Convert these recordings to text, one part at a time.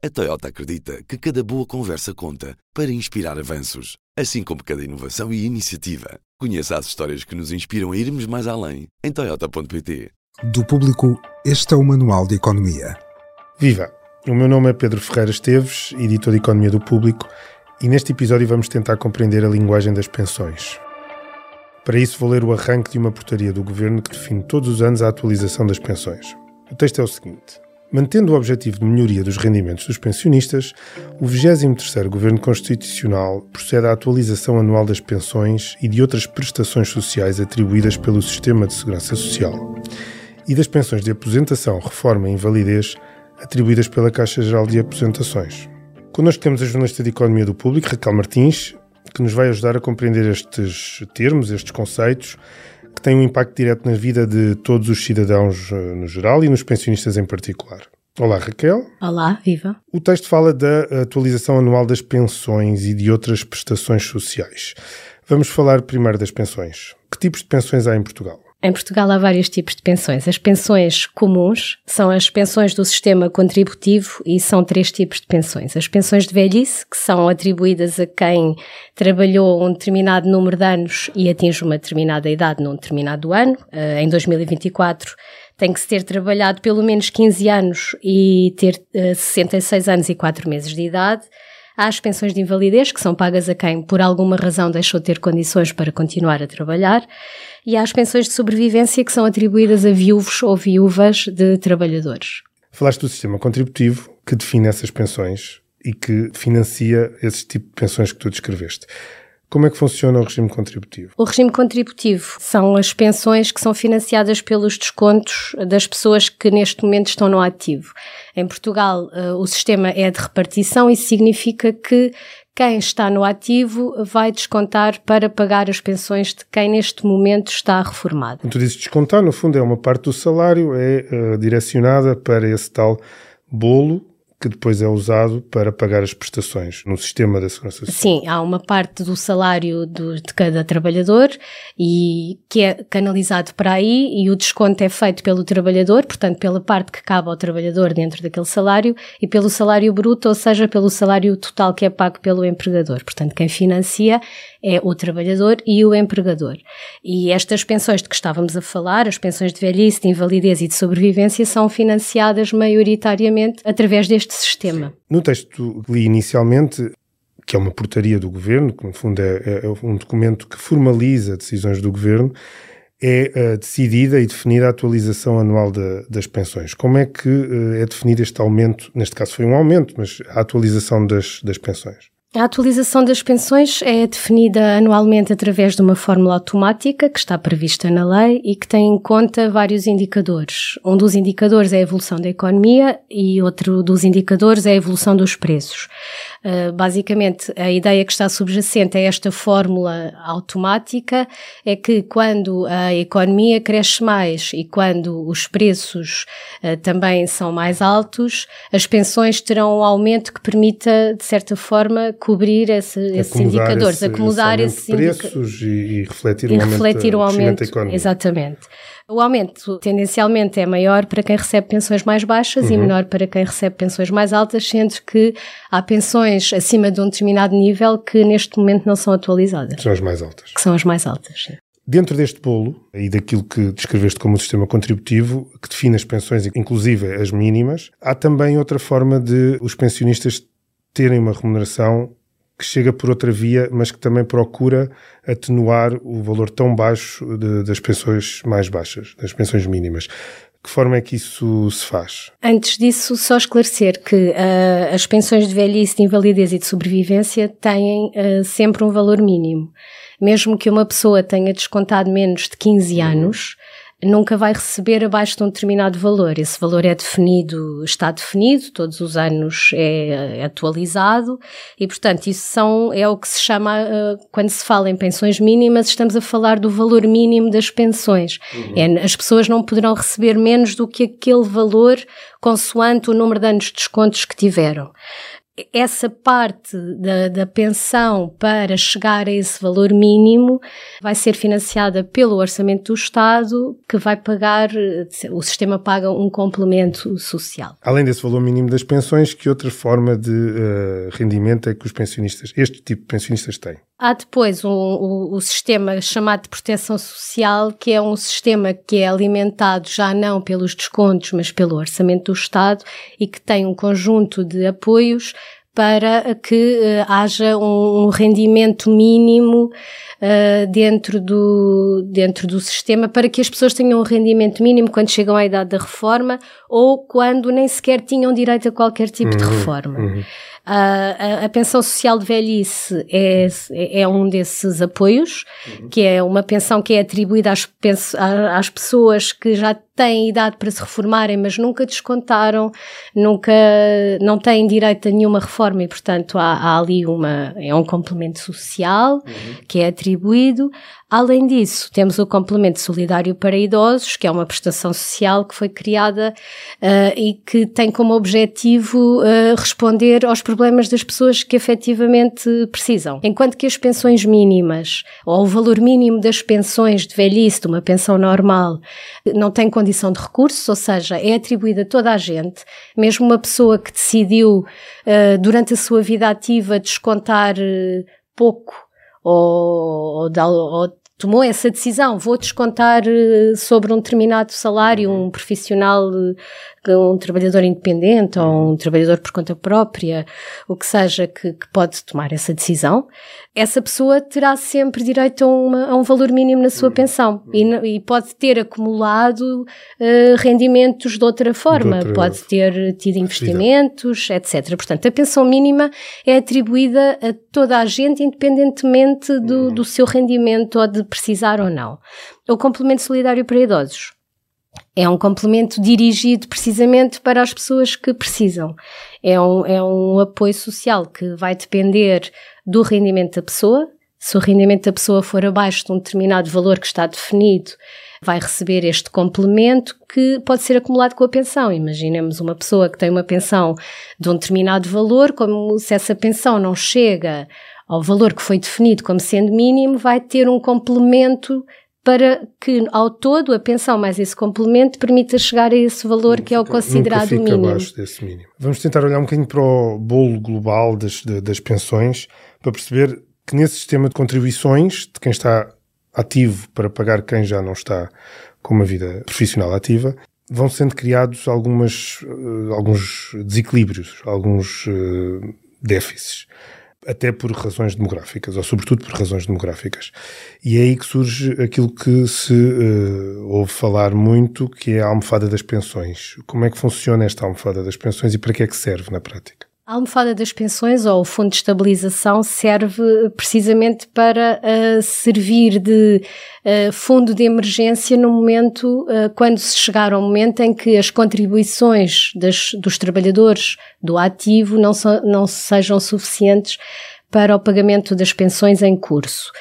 A Toyota acredita que cada boa conversa conta para inspirar avanços, assim como cada inovação e iniciativa. Conheça as histórias que nos inspiram a irmos mais além em Toyota.pt. Do público, este é o Manual de Economia. Viva! O meu nome é Pedro Ferreira Esteves, editor de Economia do Público, e neste episódio vamos tentar compreender a linguagem das pensões. Para isso, vou ler o arranque de uma portaria do governo que define todos os anos a atualização das pensões. O texto é o seguinte. Mantendo o objetivo de melhoria dos rendimentos dos pensionistas, o 23º Governo Constitucional procede à atualização anual das pensões e de outras prestações sociais atribuídas pelo Sistema de Segurança Social e das pensões de aposentação, reforma e invalidez atribuídas pela Caixa Geral de Aposentações. Connosco temos a jornalista de Economia do Público, Raquel Martins, que nos vai ajudar a compreender estes termos, estes conceitos que tem um impacto direto na vida de todos os cidadãos eh, no geral e nos pensionistas em particular. Olá, Raquel. Olá, viva. O texto fala da atualização anual das pensões e de outras prestações sociais. Vamos falar primeiro das pensões. Que tipos de pensões há em Portugal? Em Portugal há vários tipos de pensões. As pensões comuns são as pensões do sistema contributivo e são três tipos de pensões. As pensões de velhice, que são atribuídas a quem trabalhou um determinado número de anos e atinge uma determinada idade num determinado ano. Eh, em 2024 tem que se ter trabalhado pelo menos 15 anos e ter 66 eh, anos e 4 meses de idade. Há as pensões de invalidez, que são pagas a quem, por alguma razão, deixou de ter condições para continuar a trabalhar, e há as pensões de sobrevivência, que são atribuídas a viúvos ou viúvas de trabalhadores. Falaste do sistema contributivo, que define essas pensões e que financia esse tipo de pensões que tu descreveste. Como é que funciona o regime contributivo? O regime contributivo são as pensões que são financiadas pelos descontos das pessoas que neste momento estão no ativo. Em Portugal, eh, o sistema é de repartição, isso significa que quem está no ativo vai descontar para pagar as pensões de quem neste momento está reformado. Quando tu dizes descontar, no fundo é uma parte do salário, é uh, direcionada para esse tal bolo que depois é usado para pagar as prestações no sistema da Segurança Social. Sim, há uma parte do salário do, de cada trabalhador e que é canalizado para aí e o desconto é feito pelo trabalhador, portanto pela parte que cabe ao trabalhador dentro daquele salário e pelo salário bruto, ou seja, pelo salário total que é pago pelo empregador. Portanto, quem financia é o trabalhador e o empregador. E estas pensões de que estávamos a falar, as pensões de velhice, de invalidez e de sobrevivência, são financiadas maioritariamente através deste sistema. No texto que li inicialmente, que é uma portaria do governo, que no fundo é, é um documento que formaliza decisões do governo, é uh, decidida e definida a atualização anual de, das pensões. Como é que uh, é definido este aumento? Neste caso foi um aumento, mas a atualização das, das pensões. A atualização das pensões é definida anualmente através de uma fórmula automática que está prevista na lei e que tem em conta vários indicadores. Um dos indicadores é a evolução da economia e outro dos indicadores é a evolução dos preços. Uh, basicamente, a ideia que está subjacente a esta fórmula automática é que quando a economia cresce mais e quando os preços uh, também são mais altos, as pensões terão um aumento que permita, de certa forma, cobrir esse, esses indicadores, esse, acomodar esses preços e, e, refletir, e o refletir o aumento, da exatamente. O aumento tendencialmente é maior para quem recebe pensões mais baixas uhum. e menor para quem recebe pensões mais altas, sendo que há pensões acima de um determinado nível que neste momento não são atualizadas. Que são as mais altas. Que são as mais altas, sim. Dentro deste bolo e daquilo que descreveste como o sistema contributivo, que define as pensões, inclusive as mínimas, há também outra forma de os pensionistas terem uma remuneração que chega por outra via, mas que também procura atenuar o valor tão baixo de, das pensões mais baixas, das pensões mínimas. Que forma é que isso se faz? Antes disso, só esclarecer que uh, as pensões de velhice, de invalidez e de sobrevivência têm uh, sempre um valor mínimo. Mesmo que uma pessoa tenha descontado menos de 15 anos, nunca vai receber abaixo de um determinado valor. Esse valor é definido, está definido, todos os anos é, é atualizado e, portanto, isso são, é o que se chama, uh, quando se fala em pensões mínimas, estamos a falar do valor mínimo das pensões. Uhum. É, as pessoas não poderão receber menos do que aquele valor consoante o número de anos de descontos que tiveram. Essa parte da, da, pensão para chegar a esse valor mínimo vai ser financiada pelo orçamento do Estado, que vai pagar, o sistema paga um complemento social. Além desse valor mínimo das pensões, que outra forma de uh, rendimento é que os pensionistas, este tipo de pensionistas têm? Há depois um, o, sistema chamado de proteção social, que é um sistema que é alimentado já não pelos descontos, mas pelo orçamento do Estado e que tem um conjunto de apoios para que uh, haja um, um, rendimento mínimo uh, dentro, do, dentro do sistema para que as pessoas tenham um rendimento mínimo quando chegam à idade da reforma ou quando nem sequer tinham direito a qualquer tipo uhum, de reforma. Uhum. A, a, a, pensão social de velhice é, é um desses apoios, uhum. que é uma pensão que é atribuída às, às pessoas que já têm idade para se reformarem, mas nunca descontaram, nunca, não têm direito a nenhuma reforma e, portanto, há, há ali uma, é um complemento social uhum. que é atribuído. Além disso, temos o complemento solidário para idosos, que é uma prestação social que foi criada uh, e que tem como objetivo uh, responder aos problemas das pessoas que efetivamente precisam. Enquanto que as pensões mínimas, ou o valor mínimo das pensões de velhice, de uma pensão normal, não tem condição de recurso, ou seja, é atribuída a toda a gente, mesmo uma pessoa que decidiu uh, durante a sua vida ativa descontar pouco ou, ou, ou, tomou essa decisão, vou descontar eh, sobre um determinado salário um profissional, eh, um trabalhador independente ou um trabalhador por conta própria, o que seja que, que pode tomar essa decisão, essa pessoa terá sempre direito a, uma, a um valor mínimo na sua pensão. E, e pode ter acumulado uh, rendimentos de outra forma, de outra pode ter tido investimentos, etc. Portanto, a pensão mínima é atribuída a toda a gente, independentemente do, uhum. do seu rendimento ou de precisar ou não. O complemento solidário para idosos é um complemento dirigido precisamente para as pessoas que precisam. É um, é um apoio social que vai depender do rendimento da pessoa. Se o rendimento da pessoa for abaixo de um determinado valor que está definido, vai receber este complemento que pode ser acumulado com a pensão. Imaginemos uma pessoa que tem uma pensão de um determinado valor, como se essa pensão não chega ao valor que foi definido como sendo mínimo, vai ter um complemento para que ao todo a pensão mais esse complemento permita chegar a esse valor que é o considerado nunca fica mínimo. Abaixo desse mínimo. Vamos tentar olhar um bocadinho para o bolo global das, das pensões para perceber que nesse sistema de contribuições de quem está ativo para pagar quem já não está com uma vida profissional ativa, vão sendo criados algumas, uh, alguns desequilíbrios, alguns uh, déficits até por razões demográficas, ou sobretudo por razões demográficas. E é aí que surge aquilo que se uh, ouve falar muito, que é a almofada das pensões. Como é que funciona esta almofada das pensões e para que é que serve na prática? A almofada das pensões ou o fundo de estabilização serve precisamente para uh, servir de uh, fundo de emergência no momento, uh, quando se chegar ao momento em que as contribuições das, dos trabalhadores do ativo não, so, não sejam suficientes para o pagamento das pensões em curso.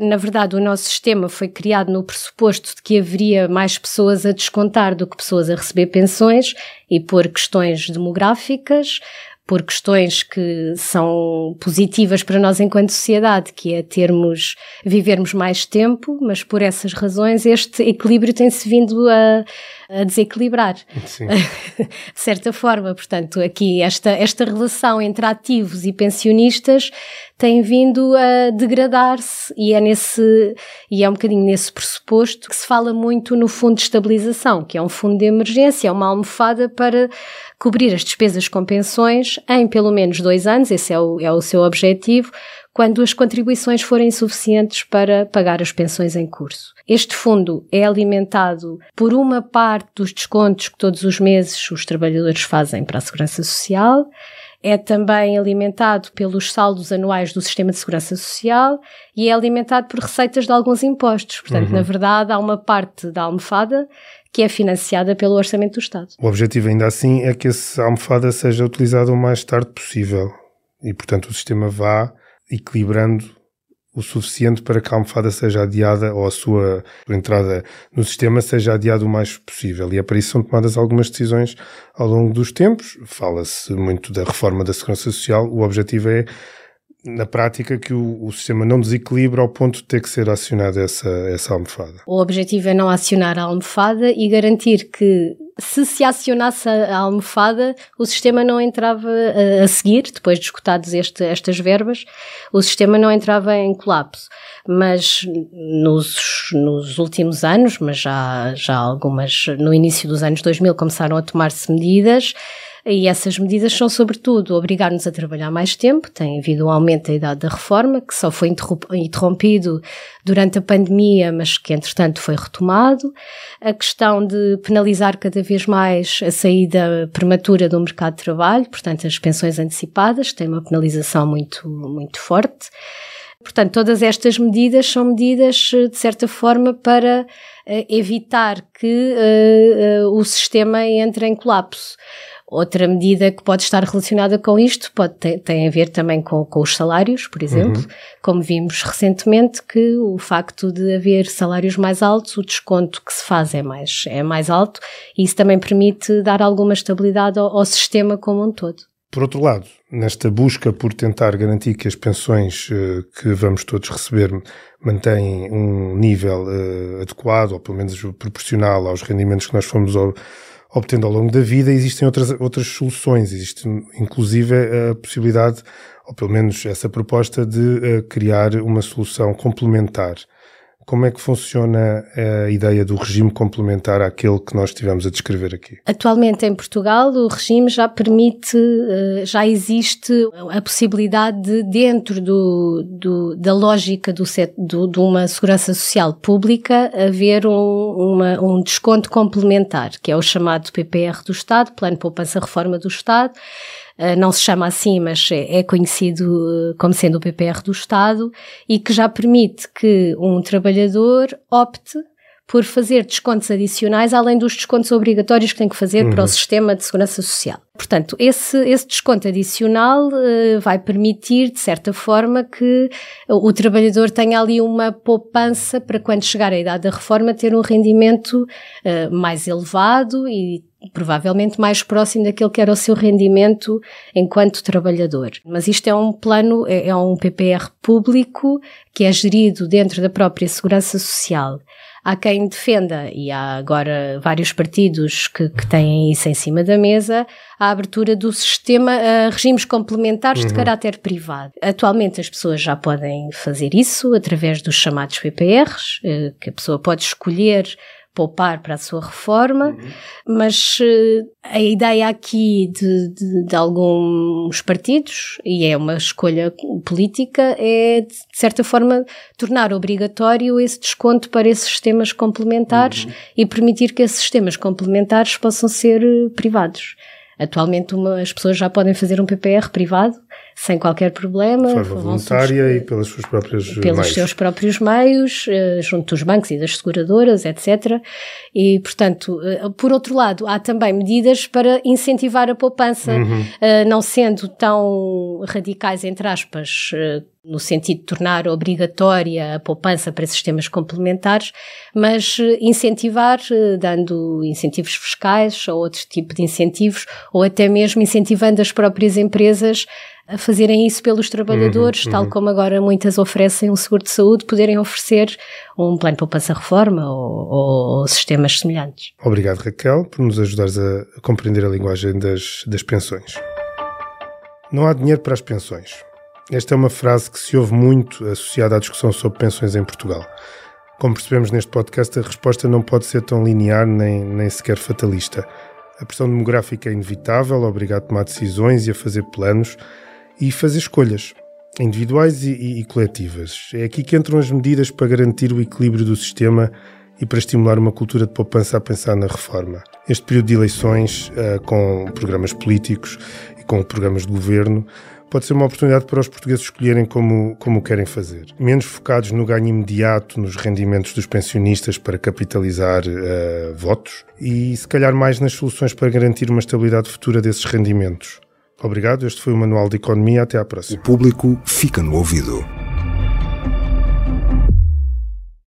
Na verdade, o nosso sistema foi criado no pressuposto de que haveria mais pessoas a descontar do que pessoas a receber pensões e por questões demográficas, por questões que são positivas para nós enquanto sociedade, que é termos, vivermos mais tempo, mas por essas razões este equilíbrio tem-se vindo a, a desequilibrar. Sim. de certa forma, portanto, aqui esta, esta relação entre ativos e pensionistas tem vindo a degradar-se e é nesse, e é um bocadinho nesse pressuposto que se fala muito no fundo de estabilização, que é um fundo de emergência, é uma almofada para cobrir as despesas com pensões em pelo menos dois anos, esse é o, é o seu objetivo, quando as contribuições forem insuficientes para pagar as pensões em curso. Este fundo é alimentado por uma parte dos descontos que todos os meses os trabalhadores fazem para a Segurança Social, é também alimentado pelos saldos anuais do Sistema de Segurança Social e é alimentado por receitas de alguns impostos. Portanto, uhum. na verdade, há uma parte da almofada que é financiada pelo Orçamento do Estado. O objetivo, ainda assim, é que essa almofada seja utilizada o mais tarde possível e, portanto, o sistema vá equilibrando o suficiente para que a almofada seja adiada ou a sua entrada no sistema seja adiada o mais possível. E é para isso são tomadas algumas decisões ao longo dos tempos. Fala-se muito da reforma da Segurança Social. O objetivo é na prática que o, o, sistema não desequilibra ao ponto de ter que ser acionada essa, essa almofada. O objetivo é não acionar a almofada e garantir que se se acionasse a almofada, o sistema não entrava a, a seguir, depois de escutados este, estas verbas, o sistema não entrava em colapso. Mas nos, nos últimos anos, mas já, já algumas, no início dos anos 2000 começaram a tomar-se medidas e essas medidas são, sobretudo, obrigar-nos a trabalhar mais tempo. Tem havido um aumento da idade da reforma, que só foi interrompido durante a pandemia, mas que, entretanto, foi retomado. A questão de penalizar cada vez mais a saída prematura do mercado de trabalho, portanto, as pensões antecipadas, tem uma penalização muito, muito forte. Portanto, todas estas medidas são medidas, de certa forma, para uh, evitar que uh, uh, o sistema entre em colapso. Outra medida que pode estar relacionada com isto pode ter, tem a ver também com, com os salários, por exemplo, uhum. como vimos recentemente que o facto de haver salários mais altos, o desconto que se faz é mais, é mais alto e isso também permite dar alguma estabilidade ao, ao sistema como um todo. Por outro lado, nesta busca por tentar garantir que as pensões uh, que vamos todos receber mantêm um nível uh, adequado, ou pelo menos proporcional aos rendimentos que nós fomos obtendo ao longo da vida, existem outras, outras soluções. Existe, inclusive, a possibilidade, ou pelo menos essa proposta, de uh, criar uma solução complementar como é que funciona a ideia do regime complementar àquele que nós estivemos a descrever aqui? Atualmente em Portugal o regime já permite, eh, já existe a possibilidade de, dentro do, do da lógica do, do, de uma segurança social pública, haver um, uma, um desconto complementar, que é o chamado PPR do Estado, Plano Poupança Reforma do Estado, não se chama assim, mas é, é conhecido eh, como sendo o PPR do Estado e que já permite que um trabalhador opte por fazer descontos adicionais além dos descontos obrigatórios que tem que fazer uhum. para o uhum. sistema de segurança social. Portanto, esse, esse desconto adicional uh, vai permitir, de certa forma, que o, trabalhador tenha ali uma poupança para quando chegar à idade da reforma ter um rendimento uh, mais elevado e provavelmente mais próximo daquele que era o seu rendimento enquanto trabalhador. Mas isto é um plano, é, é um PPR público que é gerido dentro da própria Segurança Social. Há quem defenda, e há agora vários partidos que, que têm isso em cima da mesa, a abertura do sistema a regimes complementares uhum. de caráter privado. Atualmente as pessoas já podem fazer isso através dos chamados PPRs, eh, que a pessoa pode escolher poupar para a sua reforma, uhum. mas uh, a ideia aqui de, de, de, alguns partidos, e é uma escolha política, é de certa forma tornar obrigatório esse desconto para esses sistemas complementares uhum. e permitir que esses sistemas complementares possam ser uh, privados. Atualmente uma, as pessoas já podem fazer um PPR privado sem qualquer problema. De forma voluntária e pelas suas próprias Pelos meios. seus próprios meios, eh, junto dos bancos e das seguradoras, etc. E, portanto, eh, por outro lado, há também medidas para incentivar a poupança, uhum. Eh, não sendo tão radicais, entre aspas, no sentido de tornar obrigatória a poupança para sistemas complementares, mas incentivar, dando incentivos fiscais ou outro tipo de incentivos, ou até mesmo incentivando as próprias empresas a fazerem isso pelos trabalhadores, uhum, tal uhum. como agora muitas oferecem um seguro de saúde, poderem oferecer um plano de poupança-reforma ou, ou, ou, sistemas semelhantes. Obrigado, Raquel, por nos ajudares a, compreender a linguagem das, das pensões. Não há dinheiro para as pensões. Esta é uma frase que se ouve muito associada à discussão sobre pensões em Portugal. Como percebemos neste podcast, a resposta não pode ser tão linear nem, nem sequer fatalista. A pressão demográfica é inevitável, obriga a tomar decisões e a fazer planos, e fazer escolhas individuais e, e, e, coletivas. É aqui que entram as medidas para garantir o equilíbrio do sistema e para estimular uma cultura de poupança a pensar na reforma. Este período de eleições, uh, com programas políticos e com programas de governo, pode ser uma oportunidade para os portugueses escolherem como, como querem fazer. Menos focados no ganho imediato, nos rendimentos dos pensionistas para capitalizar uh, votos e, se calhar, mais nas soluções para garantir uma estabilidade futura desses rendimentos. Obrigado, este foi o Manual de Economia. Até à próxima. O público fica no ouvido.